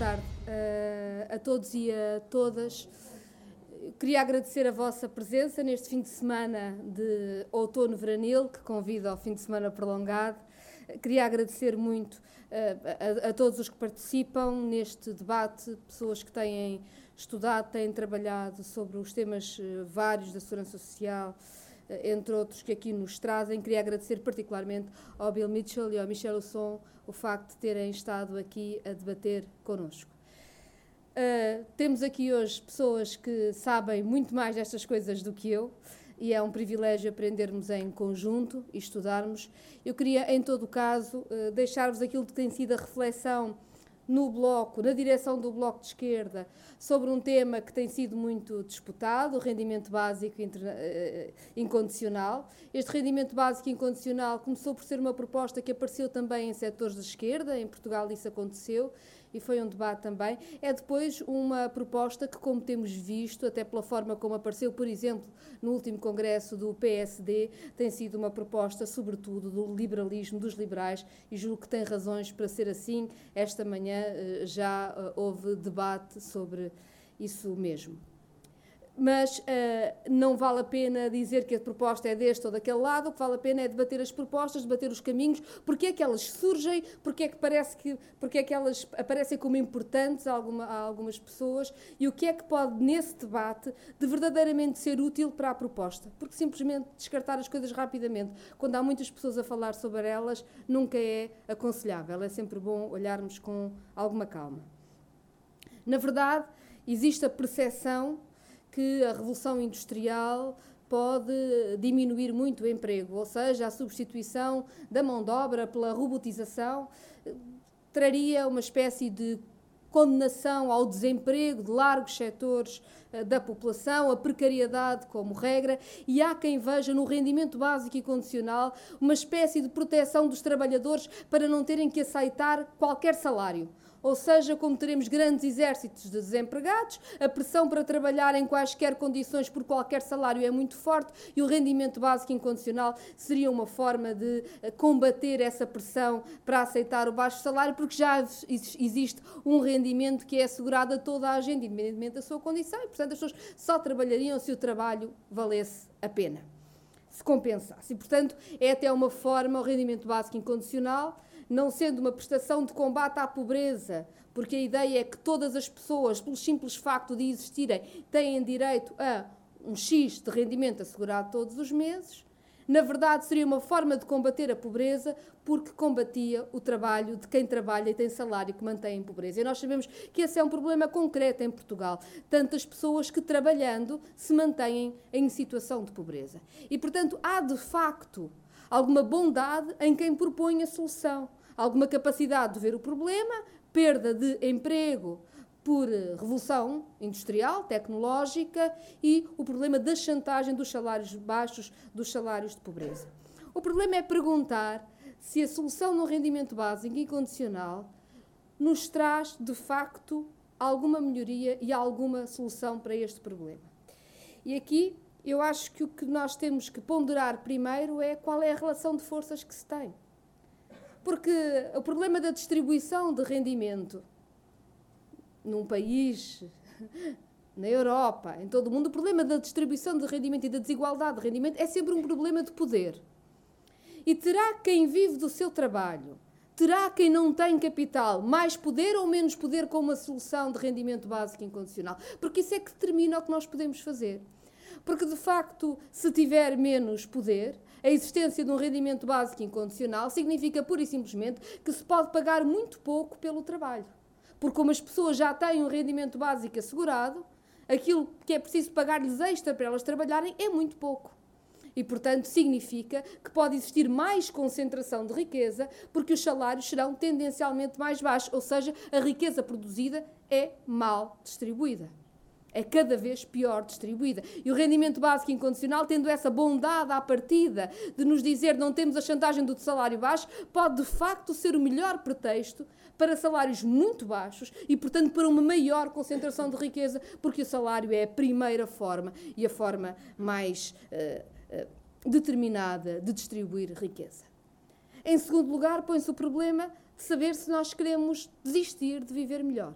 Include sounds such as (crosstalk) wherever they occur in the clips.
tarde uh, a todos e a todas. Queria agradecer a vossa presença neste fim de semana de outono veranil, que convida ao fim de semana prolongado. Queria agradecer muito uh, a, a, todos os que participam neste debate, pessoas que têm estudado, têm trabalhado sobre os temas uh, vários da segurança social, entre outros que aqui nos trazem. Queria agradecer particularmente ao Bill Mitchell e ao Michel Husson o facto de terem estado aqui a debater connosco. Uh, temos aqui hoje pessoas que sabem muito mais destas coisas do que eu e é um privilégio aprendermos em conjunto e estudarmos. Eu queria, em todo o caso, uh, deixar-vos aquilo que tem sido a reflexão no Bloco, na direção do Bloco de Esquerda, sobre um tema que tem sido muito disputado, o rendimento básico eh, incondicional. Este rendimento básico incondicional começou por ser uma proposta que apareceu também em setores de esquerda, em Portugal isso aconteceu, e foi um debate também. É depois uma proposta que, como temos visto, até pela forma como apareceu, por exemplo, no último congresso do PSD, tem sido uma proposta, sobretudo, do liberalismo, dos liberais, e julgo que tem razões para ser assim. Esta manhã eh, já eh, houve debate sobre isso mesmo mas uh, não vale a pena dizer que a proposta é deste ou daquele lado, o que vale a pena é debater as propostas, debater os caminhos, porque é que elas surgem, porque é que parece que, porque é que elas aparecem como importantes a, alguma, a algumas pessoas e o que é que pode, nesse debate, de verdadeiramente ser útil para a proposta. Porque simplesmente descartar as coisas rapidamente, quando há muitas pessoas a falar sobre elas, nunca é aconselhável. É sempre bom olharmos com alguma calma. Na verdade, existe a percepção que a revolução industrial pode diminuir muito o emprego, ou seja, a substituição da mão de obra pela robotização eh, traria uma espécie de condenação ao desemprego de largos setores uh, da população, a precariedade como regra, e há quem veja no rendimento básico e condicional uma espécie de proteção dos trabalhadores para não terem que aceitar qualquer salário. Ou seja, como teremos grandes exércitos de desempregados, a pressão para trabalhar em quaisquer condições por qualquer salário é muito forte e o rendimento básico incondicional seria uma forma de eh, combater essa pressão para aceitar o baixo salário, porque já existe um rendimento que é assegurado a toda a gente, independentemente da sua condição, e portanto as pessoas só trabalhariam se o trabalho valesse a pena, se compensasse. E portanto é até uma forma, o rendimento básico incondicional não sendo uma prestação de combate à pobreza, porque a ideia é que todas as pessoas, pelo simples facto de existirem, têm direito a um X de rendimento assegurado todos os meses. Na verdade, seria uma forma de combater a pobreza, porque combatia o trabalho de quem trabalha e tem salário que mantém a pobreza. E nós sabemos que esse é um problema concreto em Portugal. Tantas pessoas que, trabalhando, se mantêm em situação de pobreza. E, portanto, há de facto alguma bondade em quem propõe a solução alguma capacidade de ver o problema, perda de emprego por eh, revolução industrial, tecnológica e o problema da chantagem dos salários baixos, dos salários de pobreza. O problema é perguntar se a solução no rendimento básico incondicional nos traz, de facto, alguma melhoria e alguma solução para este problema. E aqui eu acho que o que nós temos que ponderar primeiro é qual é a relação de forças que se tem. Porque o problema da distribuição de rendimento num país, (laughs) na Europa, em todo o mundo, o problema da distribuição de rendimento e da desigualdade de rendimento é sempre um problema de poder. E terá quem vive do seu trabalho, terá quem não tem capital mais poder ou menos poder com uma solução de rendimento básico incondicional? Porque isso é que determina o que nós podemos fazer. Porque, de facto, se tiver menos poder, a existência de um rendimento básico incondicional significa pura e simplesmente que se pode pagar muito pouco pelo trabalho. Porque, como as pessoas já têm um rendimento básico assegurado, aquilo que é preciso pagar-lhes extra para elas trabalharem é muito pouco. E, portanto, significa que pode existir mais concentração de riqueza, porque os salários serão tendencialmente mais baixos, ou seja, a riqueza produzida é mal distribuída é cada vez pior distribuída. E o rendimento básico incondicional, tendo essa bondade à partida de nos dizer não temos a chantagem do salário baixo, pode de facto ser o melhor pretexto para salários muito baixos e, portanto, para uma maior concentração de riqueza, porque o salário é a primeira forma e a forma mais uh, uh, determinada de distribuir riqueza. Em segundo lugar, põe-se o problema de saber se nós queremos desistir de viver melhor.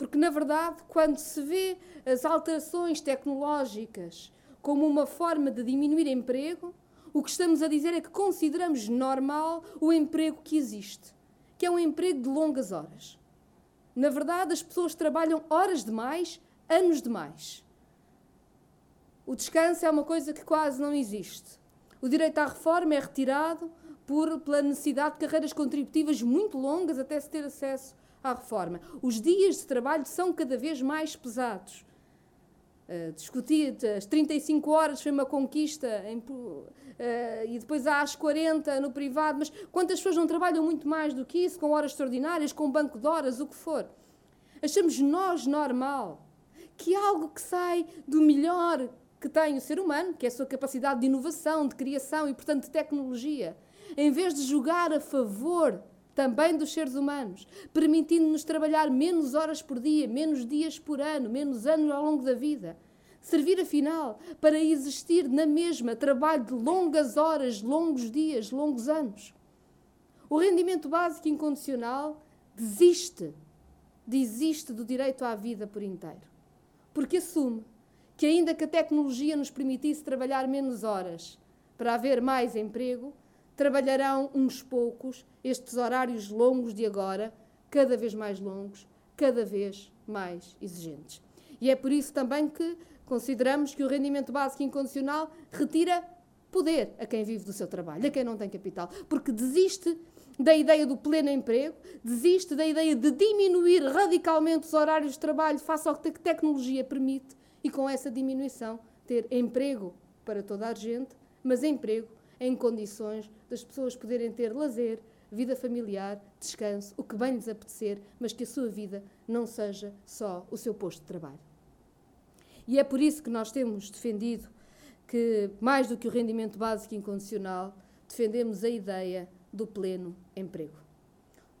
Porque, na verdade, quando se vê as alterações tecnológicas como uma forma de diminuir emprego, o que estamos a dizer é que consideramos normal o emprego que existe, que é um emprego de longas horas. Na verdade, as pessoas trabalham horas demais, anos demais. O descanso é uma coisa que quase não existe. O direito à reforma é retirado por, pela necessidade de carreiras contributivas muito longas até se ter acesso à reforma. Os dias de trabalho são cada vez mais pesados. Uh, discutir as 35 horas foi uma conquista em, uh, e depois há as 40 no privado, mas quantas pessoas não trabalham muito mais do que isso, com horas extraordinárias, com banco de horas, o que for? Achamos nós normal que algo que sai do melhor que tem o ser humano, que é a sua capacidade de inovação, de criação e, portanto, de tecnologia, em vez de jogar a favor também dos seres humanos, permitindo-nos trabalhar menos horas por dia, menos dias por ano, menos anos ao longo da vida. Servir, afinal, para existir na mesma trabalho de longas horas, longos dias, longos anos. O rendimento básico incondicional desiste, desiste do direito à vida por inteiro. Porque assume que, ainda que a tecnologia nos permitisse trabalhar menos horas para haver mais emprego, trabalharão uns poucos estes horários longos de agora, cada vez mais longos, cada vez mais exigentes. E é por isso também que consideramos que o rendimento básico incondicional retira poder a quem vive do seu trabalho, a quem não tem capital, porque desiste da ideia do pleno emprego, desiste da ideia de diminuir radicalmente os horários de trabalho face ao que a tecnologia permite e com essa diminuição ter emprego para toda a gente, mas emprego em condições das pessoas poderem ter lazer, vida familiar, descanso, o que bem lhes apetecer, mas que a sua vida não seja só o seu posto de trabalho. E é por isso que nós temos defendido que, mais do que o rendimento básico incondicional, defendemos a ideia do pleno emprego.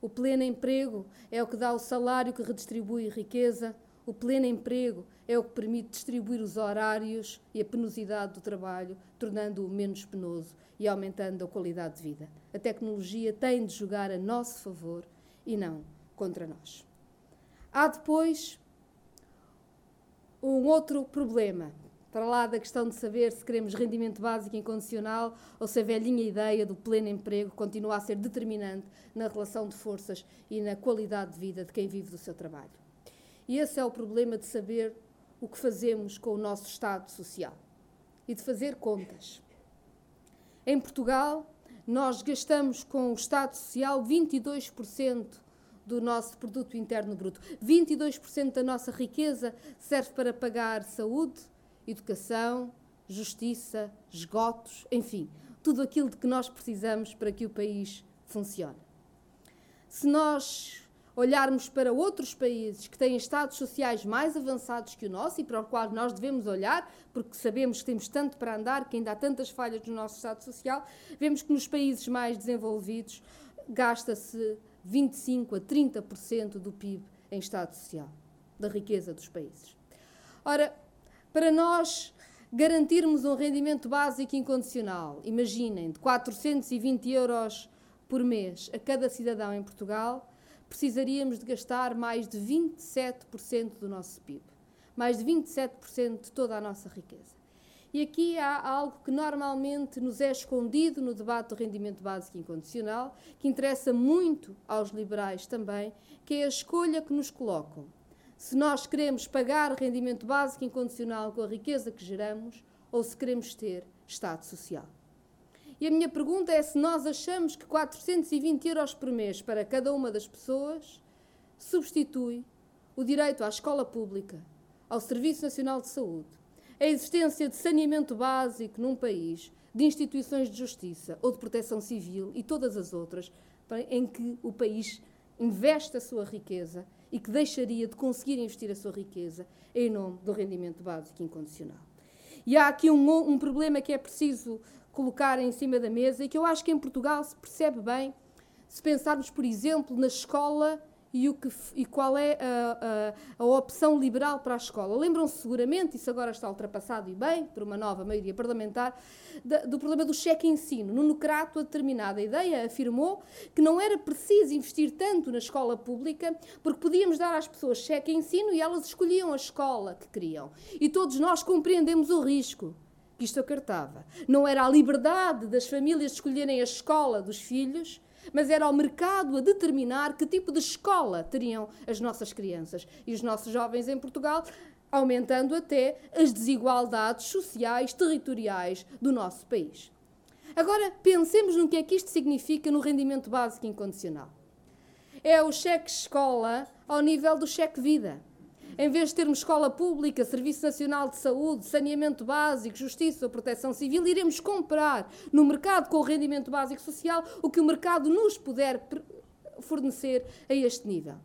O pleno emprego é o que dá o salário que redistribui riqueza, o pleno emprego é o que permite distribuir os horários e a penosidade do trabalho, tornando-o menos penoso e aumentando a qualidade de vida. A tecnologia tem de jogar a nosso favor e não contra nós. Há depois um outro problema, para lá da questão de saber se queremos rendimento básico incondicional ou se a velhinha ideia do pleno emprego continua a ser determinante na relação de forças e na qualidade de vida de quem vive do seu trabalho. E esse é o problema de saber o que fazemos com o nosso Estado Social e de fazer contas. Em Portugal, nós gastamos com o Estado Social 22% do nosso produto interno bruto. 22% da nossa riqueza serve para pagar saúde, educação, justiça, esgotos, enfim, tudo aquilo de que nós precisamos para que o país funcione. Se nós olharmos para outros países que têm estados sociais mais avançados que o nosso e para os quais nós devemos olhar, porque sabemos que temos tanto para andar, que ainda há tantas falhas no nosso estado social, vemos que nos países mais desenvolvidos gasta-se 25 a 30% do PIB em estado social, da riqueza dos países. Ora, para nós garantirmos um rendimento básico incondicional, imaginem, de 420 euros por mês a cada cidadão em Portugal, precisaríamos de gastar mais de 27% do nosso PIB, mais de 27% de toda a nossa riqueza. E aqui há algo que normalmente nos é escondido no debate do rendimento básico incondicional, que interessa muito aos liberais também, que é a escolha que nos colocam. Se nós queremos pagar rendimento básico incondicional com a riqueza que geramos ou se queremos ter Estado Social. E a minha pergunta é se nós achamos que 420 euros por mês para cada uma das pessoas substitui o direito à escola pública, ao Serviço Nacional de Saúde, a existência de saneamento básico num país, de instituições de justiça ou de proteção civil e todas as outras em que o país investe a sua riqueza e que deixaria de conseguir investir a sua riqueza em nome do rendimento básico incondicional. E há aqui um, um problema que é preciso colocar em cima da mesa e que eu acho que em Portugal se percebe bem se pensarmos, por exemplo, na escola e, o que, e qual é a, a, a, opção liberal para a escola. Lembram-se seguramente, isso agora está ultrapassado e bem, por uma nova maioria parlamentar, da, do problema do cheque-ensino. Nuno Crato, a determinada ideia, afirmou que não era preciso investir tanto na escola pública, porque podíamos dar às pessoas cheque-ensino e elas escolhiam a escola que queriam. E todos nós compreendemos o risco que isto acartava. Não era a liberdade das famílias de escolherem a escola dos filhos, mas era o mercado a determinar que tipo de escola teriam as nossas crianças e os nossos jovens em Portugal, aumentando até as desigualdades sociais, territoriais do nosso país. Agora, pensemos no que é que isto significa no rendimento básico incondicional. É o cheque escola ao nível do cheque vida. Em vez de termos escola pública, Serviço Nacional de Saúde, saneamento básico, justiça ou proteção civil, iremos comprar no mercado com o rendimento básico social o que o mercado nos puder fornecer a este nível.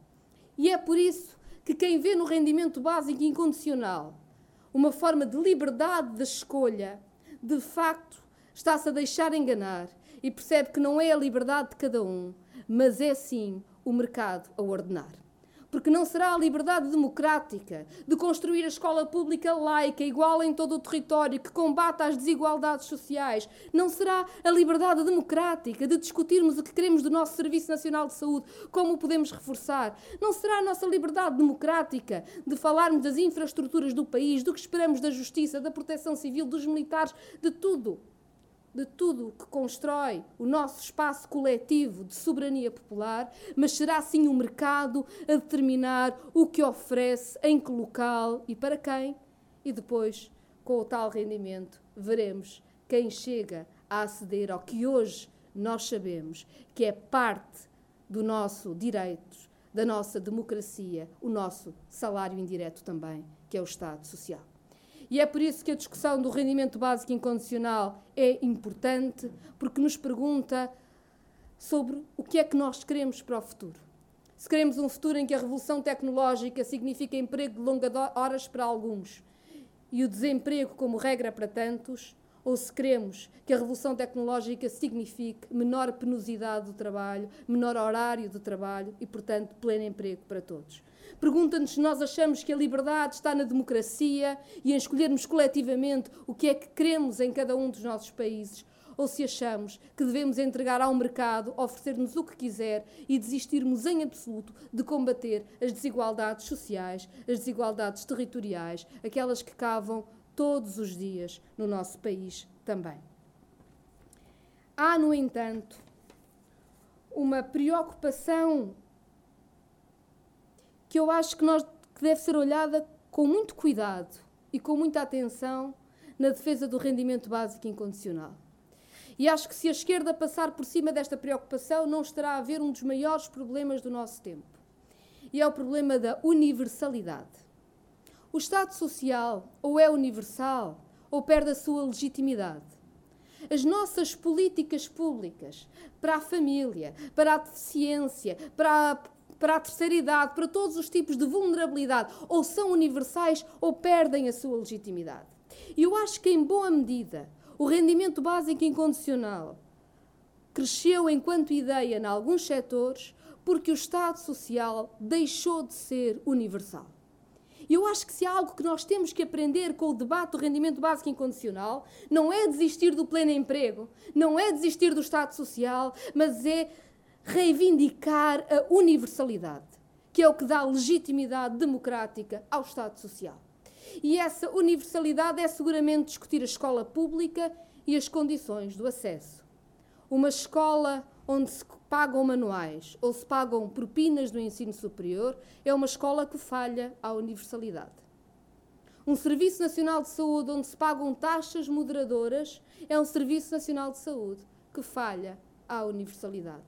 E é por isso que quem vê no rendimento básico incondicional uma forma de liberdade de escolha, de facto está-se a deixar enganar e percebe que não é a liberdade de cada um, mas é sim o mercado a ordenar porque não será a liberdade democrática de construir a escola pública laica, igual em todo o território, que combata as desigualdades sociais. Não será a liberdade democrática de discutirmos o que queremos do nosso Serviço Nacional de Saúde, como o podemos reforçar. Não será a nossa liberdade democrática de falarmos das infraestruturas do país, do que esperamos da justiça, da proteção civil, dos militares, de tudo de tudo que constrói o nosso espaço coletivo de soberania popular, mas será sim o mercado a determinar o que oferece, em que local e para quem. E depois, com o tal rendimento, veremos quem chega a aceder ao que hoje nós sabemos que é parte do nosso direito, da nossa democracia, o nosso salário indireto também, que é o Estado Social. E é por isso que a discussão do rendimento básico incondicional é importante, porque nos pergunta sobre o que é que nós queremos para o futuro. Se queremos um futuro em que a revolução tecnológica significa emprego de longas horas para alguns e o desemprego como regra para tantos, ou se queremos que a revolução tecnológica signifique menor penosidade do trabalho, menor horário de trabalho e, portanto, pleno emprego para todos. Pergunta-nos se nós achamos que a liberdade está na democracia e em escolhermos coletivamente o que é que queremos em cada um dos nossos países, ou se achamos que devemos entregar ao mercado, oferecer-nos o que quiser e desistirmos em absoluto de combater as desigualdades sociais, as desigualdades territoriais, aquelas que cavam todos os dias no nosso país também. Há, no entanto, uma preocupação que eu acho que, nós, que deve ser olhada com muito cuidado e com muita atenção na defesa do rendimento básico incondicional. E acho que se a esquerda passar por cima desta preocupação, não estará a ver um dos maiores problemas do nosso tempo. E é o problema da universalidade. O Estado Social ou é universal ou perde a sua legitimidade. As nossas políticas públicas para a família, para a deficiência, para a para a terceira idade, para todos os tipos de vulnerabilidade, ou são universais ou perdem a sua legitimidade. E eu acho que, em boa medida, o rendimento básico incondicional cresceu enquanto ideia em alguns setores porque o Estado Social deixou de ser universal. E eu acho que se há algo que nós temos que aprender com o debate do rendimento básico incondicional, não é desistir do pleno emprego, não é desistir do Estado Social, mas é reivindicar a universalidade, que é o que dá legitimidade democrática ao Estado Social. E essa universalidade é seguramente discutir a escola pública e as condições do acesso. Uma escola onde se pagam manuais ou se pagam propinas do ensino superior é uma escola que falha à universalidade. Um Serviço Nacional de Saúde onde se pagam taxas moderadoras é um Serviço Nacional de Saúde que falha à universalidade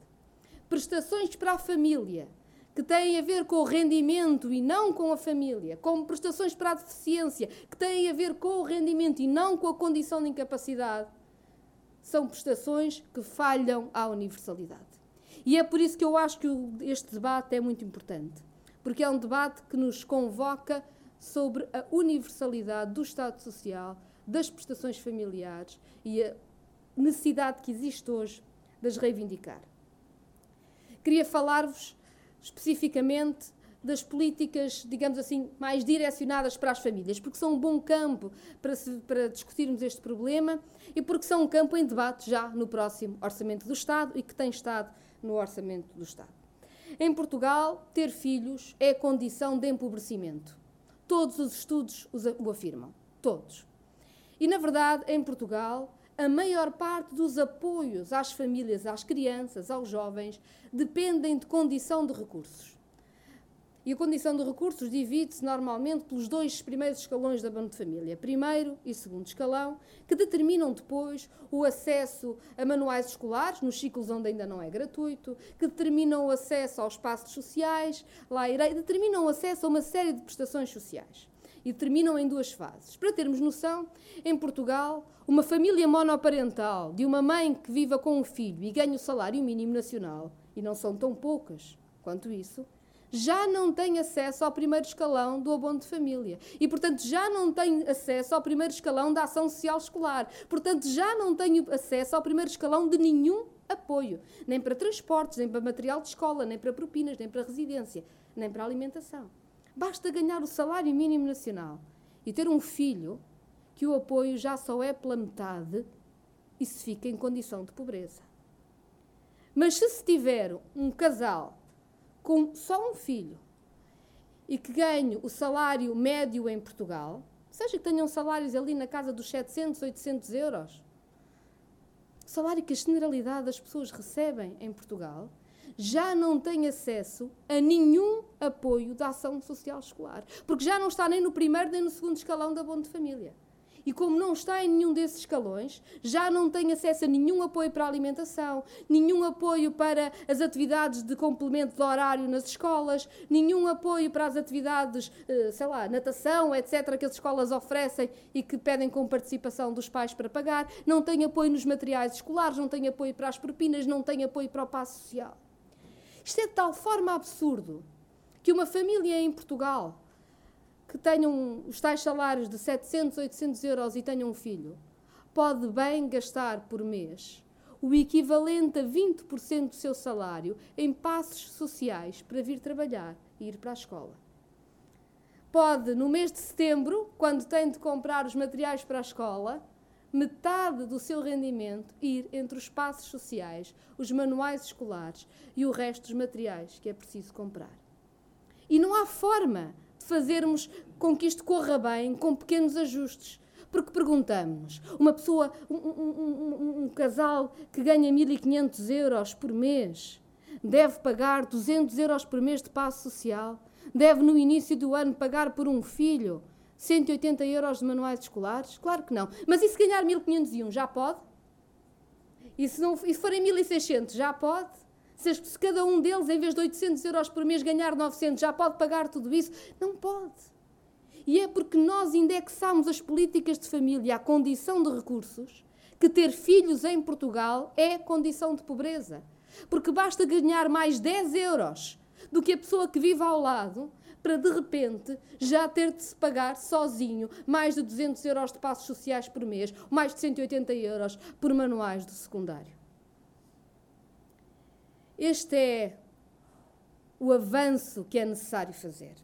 prestações para a família, que têm a ver com o rendimento e não com a família, como prestações para a deficiência, que têm a ver com o rendimento e não com a condição de incapacidade, são prestações que falham à universalidade. E é por isso que eu acho que este debate é muito importante, porque é um debate que nos convoca sobre a universalidade do Estado Social, das prestações familiares e a necessidade que existe hoje de as reivindicar. Queria falar-vos especificamente das políticas, digamos assim, mais direcionadas para as famílias, porque são um bom campo para, se, para, discutirmos este problema e porque são um campo em debate já no próximo Orçamento do Estado e que tem estado no Orçamento do Estado. Em Portugal, ter filhos é condição de empobrecimento. Todos os estudos o afirmam. Todos. E, na verdade, em Portugal, a maior parte dos apoios às famílias, às crianças, aos jovens, dependem de condição de recursos. E a condição de recursos divide-se normalmente pelos dois primeiros escalões da banda de família, primeiro e segundo escalão, que determinam depois o acesso a manuais escolares, nos ciclos onde ainda não é gratuito, que determinam o acesso aos espaços sociais, lá irei, determinam o acesso a uma série de prestações sociais. E terminam em duas fases. Para termos noção, em Portugal, uma família monoparental de uma mãe que viva com um filho e ganha o salário mínimo nacional, e não são tão poucas quanto isso, já não tem acesso ao primeiro escalão do abono de família. E, portanto, já não tem acesso ao primeiro escalão da ação social escolar. Portanto, já não tem acesso ao primeiro escalão de nenhum apoio. Nem para transportes, nem para material de escola, nem para propinas, nem para residência, nem para alimentação. Basta ganhar o salário mínimo nacional e ter um filho que o apoio já só é pela metade e se fica em condição de pobreza. Mas se se tiver um casal com só um filho e que ganhe o salário médio em Portugal, seja que tenham salários ali na casa dos 700, 800 euros, salário que a generalidade das pessoas recebem em Portugal, já não tem acesso a nenhum apoio da ação social escolar, porque já não está nem no primeiro nem no segundo escalão da Bom de Família e, como não está em nenhum desses escalões, já não tem acesso a nenhum apoio para a alimentação, nenhum apoio para as atividades de complemento de horário nas escolas, nenhum apoio para as atividades, eh, sei lá, natação, etc., que as escolas oferecem e que pedem com participação dos pais para pagar, não tem apoio nos materiais escolares, não tem apoio para as propinas, não tem apoio para o passo social. Isto é de tal forma absurdo que uma família em Portugal que tenham os tais salários de 700, 800 euros e tenham um filho, pode bem gastar por mês o equivalente a 20% do seu salário em passos sociais para vir trabalhar e ir para a escola. Pode, no mês de setembro, quando tem de comprar os materiais para a escola, metade do seu rendimento ir entre os passos sociais, os manuais escolares e o resto dos materiais que é preciso comprar. E não há forma fazermos com que isto corra bem, com pequenos ajustes. Porque perguntamos, uma pessoa, um, um, um, um casal que ganha 1.500 euros por mês, deve pagar 200 euros por mês de passo social? Deve, no início do ano, pagar por um filho 180 euros de manuais escolares? Claro que não. Mas e se ganhar 1.501, já pode? E se, não, e se forem 1.600, já pode? Se, cada um deles, em vez de 800 euros por mês, ganhar 900, já pode pagar tudo isso? Não pode. E é porque nós indexamos as políticas de família à condição de recursos que ter filhos em Portugal é condição de pobreza. Porque basta ganhar mais 10 euros do que a pessoa que vive ao lado para de repente já ter de se pagar sozinho mais de 200 euros de passos sociais por mês, mais de 180 euros por manuais do secundário. Este é o avanço que é necessário fazer.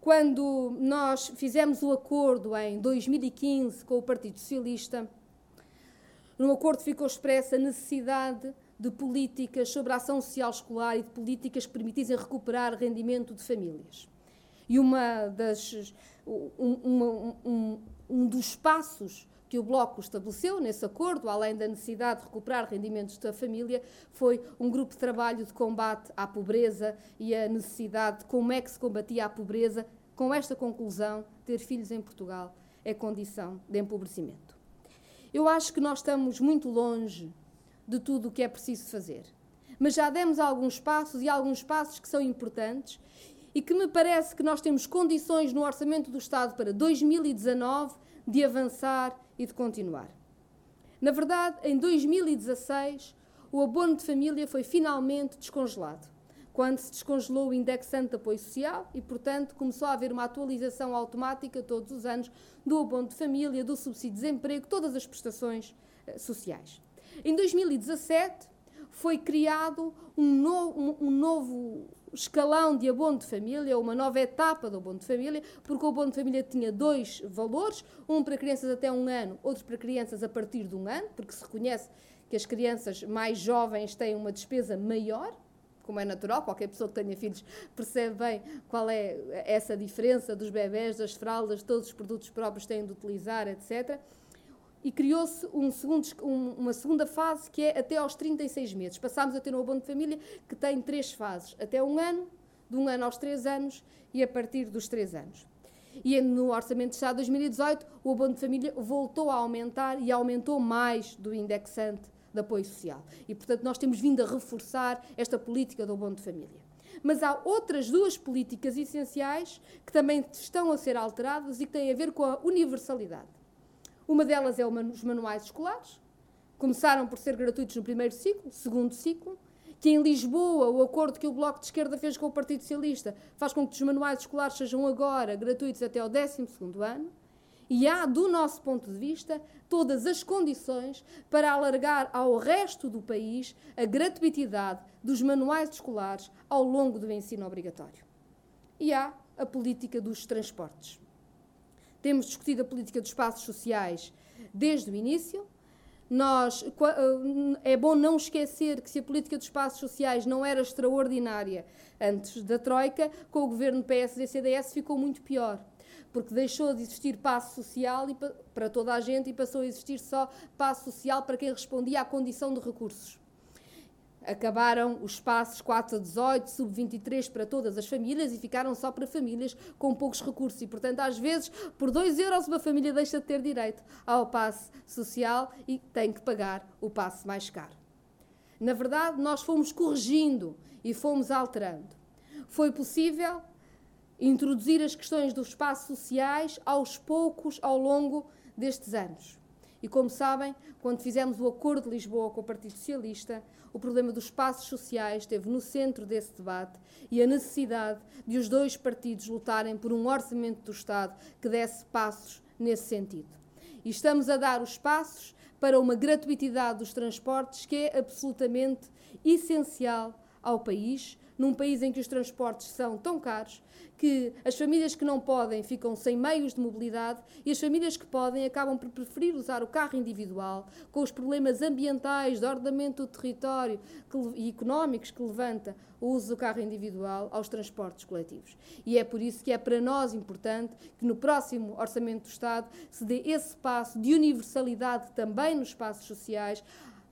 Quando nós fizemos o acordo em 2015 com o Partido Socialista, no acordo ficou expressa a necessidade de políticas sobre a ação social escolar e de políticas que permitissem recuperar rendimento de famílias. E uma das, um, um, um, um dos passos que o Bloco estabeleceu nesse acordo, além da necessidade de recuperar rendimentos da família, foi um grupo de trabalho de combate à pobreza e a necessidade de como é que se combatia a pobreza, com esta conclusão: ter filhos em Portugal é condição de empobrecimento. Eu acho que nós estamos muito longe de tudo o que é preciso fazer, mas já demos alguns passos e alguns passos que são importantes e que me parece que nós temos condições no Orçamento do Estado para 2019 de avançar e de continuar. Na verdade, em 2016, o abono de família foi finalmente descongelado, quando se descongelou o indexante de apoio social e, portanto, começou a haver uma atualização automática todos os anos do abono de família, do subsídio de desemprego, todas as prestações eh, sociais. Em 2017, foi criado um, no, um, um novo escalão de abono de família, uma nova etapa do abono de família, porque o abono de família tinha dois valores, um para crianças até um ano, outro para crianças a partir de um ano, porque se reconhece que as crianças mais jovens têm uma despesa maior, como é natural, qualquer pessoa que tenha filhos percebe bem qual é essa diferença dos bebés, das fraldas, todos os produtos próprios têm de utilizar, etc. E criou-se um um, uma segunda fase que é até aos 36 meses. Passámos a ter um abono de família que tem três fases: até um ano, de um ano aos três anos e a partir dos três anos. E no Orçamento de Estado de 2018, o abono de família voltou a aumentar e aumentou mais do indexante de apoio social. E, portanto, nós temos vindo a reforçar esta política do abono de família. Mas há outras duas políticas essenciais que também estão a ser alteradas e que têm a ver com a universalidade. Uma delas é os manuais escolares. Começaram por ser gratuitos no primeiro ciclo, segundo ciclo, que em Lisboa o acordo que o Bloco de Esquerda fez com o Partido Socialista faz com que os manuais escolares sejam agora gratuitos até ao 12 ano e há, do nosso ponto de vista, todas as condições para alargar ao resto do país a gratuitidade dos manuais escolares ao longo do ensino obrigatório. E há a política dos transportes. Temos discutido a política dos espaços sociais desde o início. Nós, eh, é bom não esquecer que se a política dos espaços sociais não era extraordinária antes da Troika, com o governo PSD-CDS ficou muito pior porque deixou de existir passo social para toda a gente e passou a existir só passo social para quem respondia à condição de recursos. Acabaram os passos 4 a 18, sub-23 para todas as famílias e ficaram só para famílias com poucos recursos. E, portanto, às vezes, por 2 euros, uma família deixa de ter direito ao passe social e tem que pagar o passe mais caro. Na verdade, nós fomos corrigindo e fomos alterando. Foi possível introduzir as questões dos espaços sociais aos poucos ao longo destes anos. E como sabem, quando fizemos o Acordo de Lisboa com o Partido Socialista, o problema dos espaços sociais esteve no centro desse debate e a necessidade de os dois partidos lutarem por um orçamento do Estado que desse passos nesse sentido. E estamos a dar os passos para uma gratuitidade dos transportes que é absolutamente essencial ao país, num país em que os transportes são tão caros que as famílias que não podem ficam sem meios de mobilidade e as famílias que podem acabam por preferir usar o carro individual, com os problemas ambientais, de ordenamento do território e económicos que levanta o uso do carro individual aos transportes coletivos. E é por isso que é para nós importante que no próximo Orçamento do Estado se dê esse passo de universalidade também nos espaços sociais,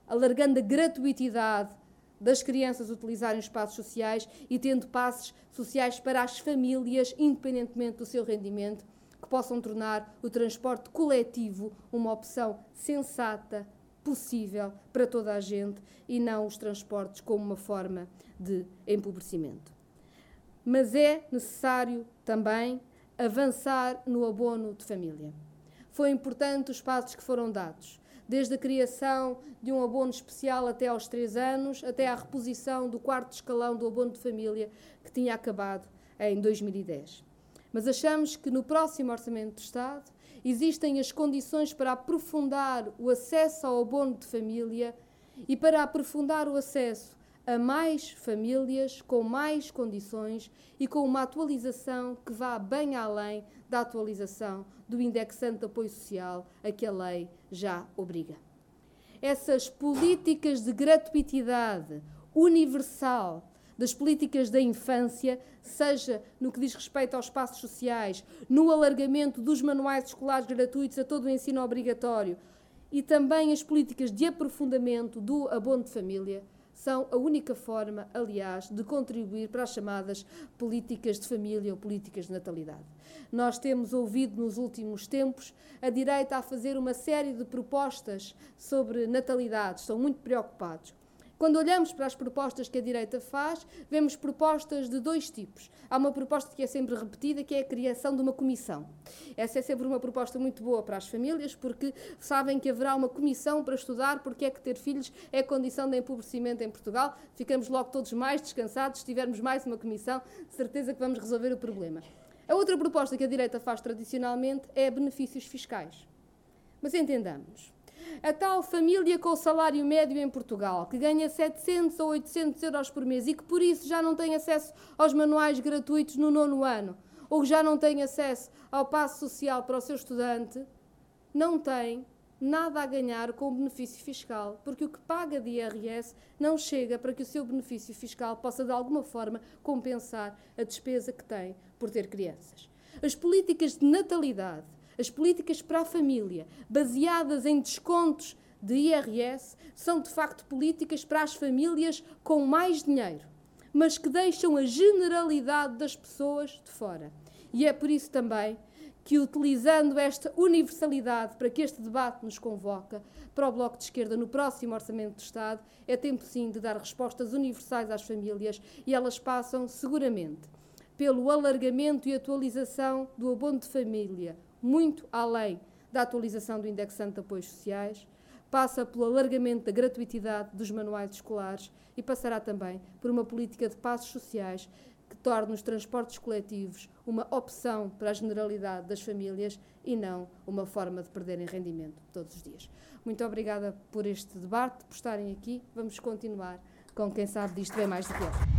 alargando a gratuitidade das crianças utilizarem espaços sociais e tendo passos sociais para as famílias, independentemente do seu rendimento, que possam tornar o transporte coletivo uma opção sensata, possível para toda a gente e não os transportes como uma forma de empobrecimento. Mas é necessário também avançar no abono de família. Foi importante os passos que foram dados desde a criação de um abono especial até aos três anos, até à reposição do quarto escalão do abono de família, que tinha acabado em 2010. Mas achamos que no próximo Orçamento do Estado existem as condições para aprofundar o acesso ao abono de família e para aprofundar o acesso a mais famílias com mais condições e com uma atualização que vá bem além da atualização do indexante de apoio social a que a lei já obriga. Essas políticas de gratuitidade universal das políticas da infância, seja no que diz respeito aos espaços sociais, no alargamento dos manuais escolares gratuitos a todo o ensino obrigatório e também as políticas de aprofundamento do abono de família, são a única forma, aliás, de contribuir para as chamadas políticas de família ou políticas de natalidade. Nós temos ouvido nos últimos tempos a direita a fazer uma série de propostas sobre natalidade, estão muito preocupados. Quando olhamos para as propostas que a direita faz, vemos propostas de dois tipos. Há uma proposta que é sempre repetida, que é a criação de uma comissão. Essa é sempre uma proposta muito boa para as famílias, porque sabem que haverá uma comissão para estudar porque é que ter filhos é condição de empobrecimento em Portugal. Ficamos logo todos mais descansados se tivermos mais uma comissão, certeza que vamos resolver o problema. A outra proposta que a direita faz tradicionalmente é benefícios fiscais. Mas entendamos, A tal família com salário médio em Portugal, que ganha 700 ou 800 euros por mês e que por isso já não tem acesso aos manuais gratuitos no nono ano, ou que já não tem acesso ao passo social para o seu estudante, não tem nada a ganhar com o benefício fiscal, porque o que paga de IRS não chega para que o seu benefício fiscal possa, de alguma forma, compensar a despesa que tem por ter crianças. As políticas de natalidade, as políticas para a família, baseadas em descontos de IRS, são de facto políticas para as famílias com mais dinheiro, mas que deixam a generalidade das pessoas de fora. E é por isso também que, utilizando esta universalidade para que este debate nos convoca, para o Bloco de Esquerda no próximo Orçamento de Estado, é tempo sim de dar respostas universais às famílias e elas passam seguramente pelo alargamento e atualização do abono de família, muito além da atualização do indexante de apoios sociais, passa pelo alargamento da gratuitidade dos manuais escolares e passará também por uma política de passos sociais que torne os transportes coletivos uma opção para a generalidade das famílias e não uma forma de perderem rendimento todos os dias. Muito obrigada por este debate, por estarem aqui. Vamos continuar com quem sabe disto bem mais do que eu.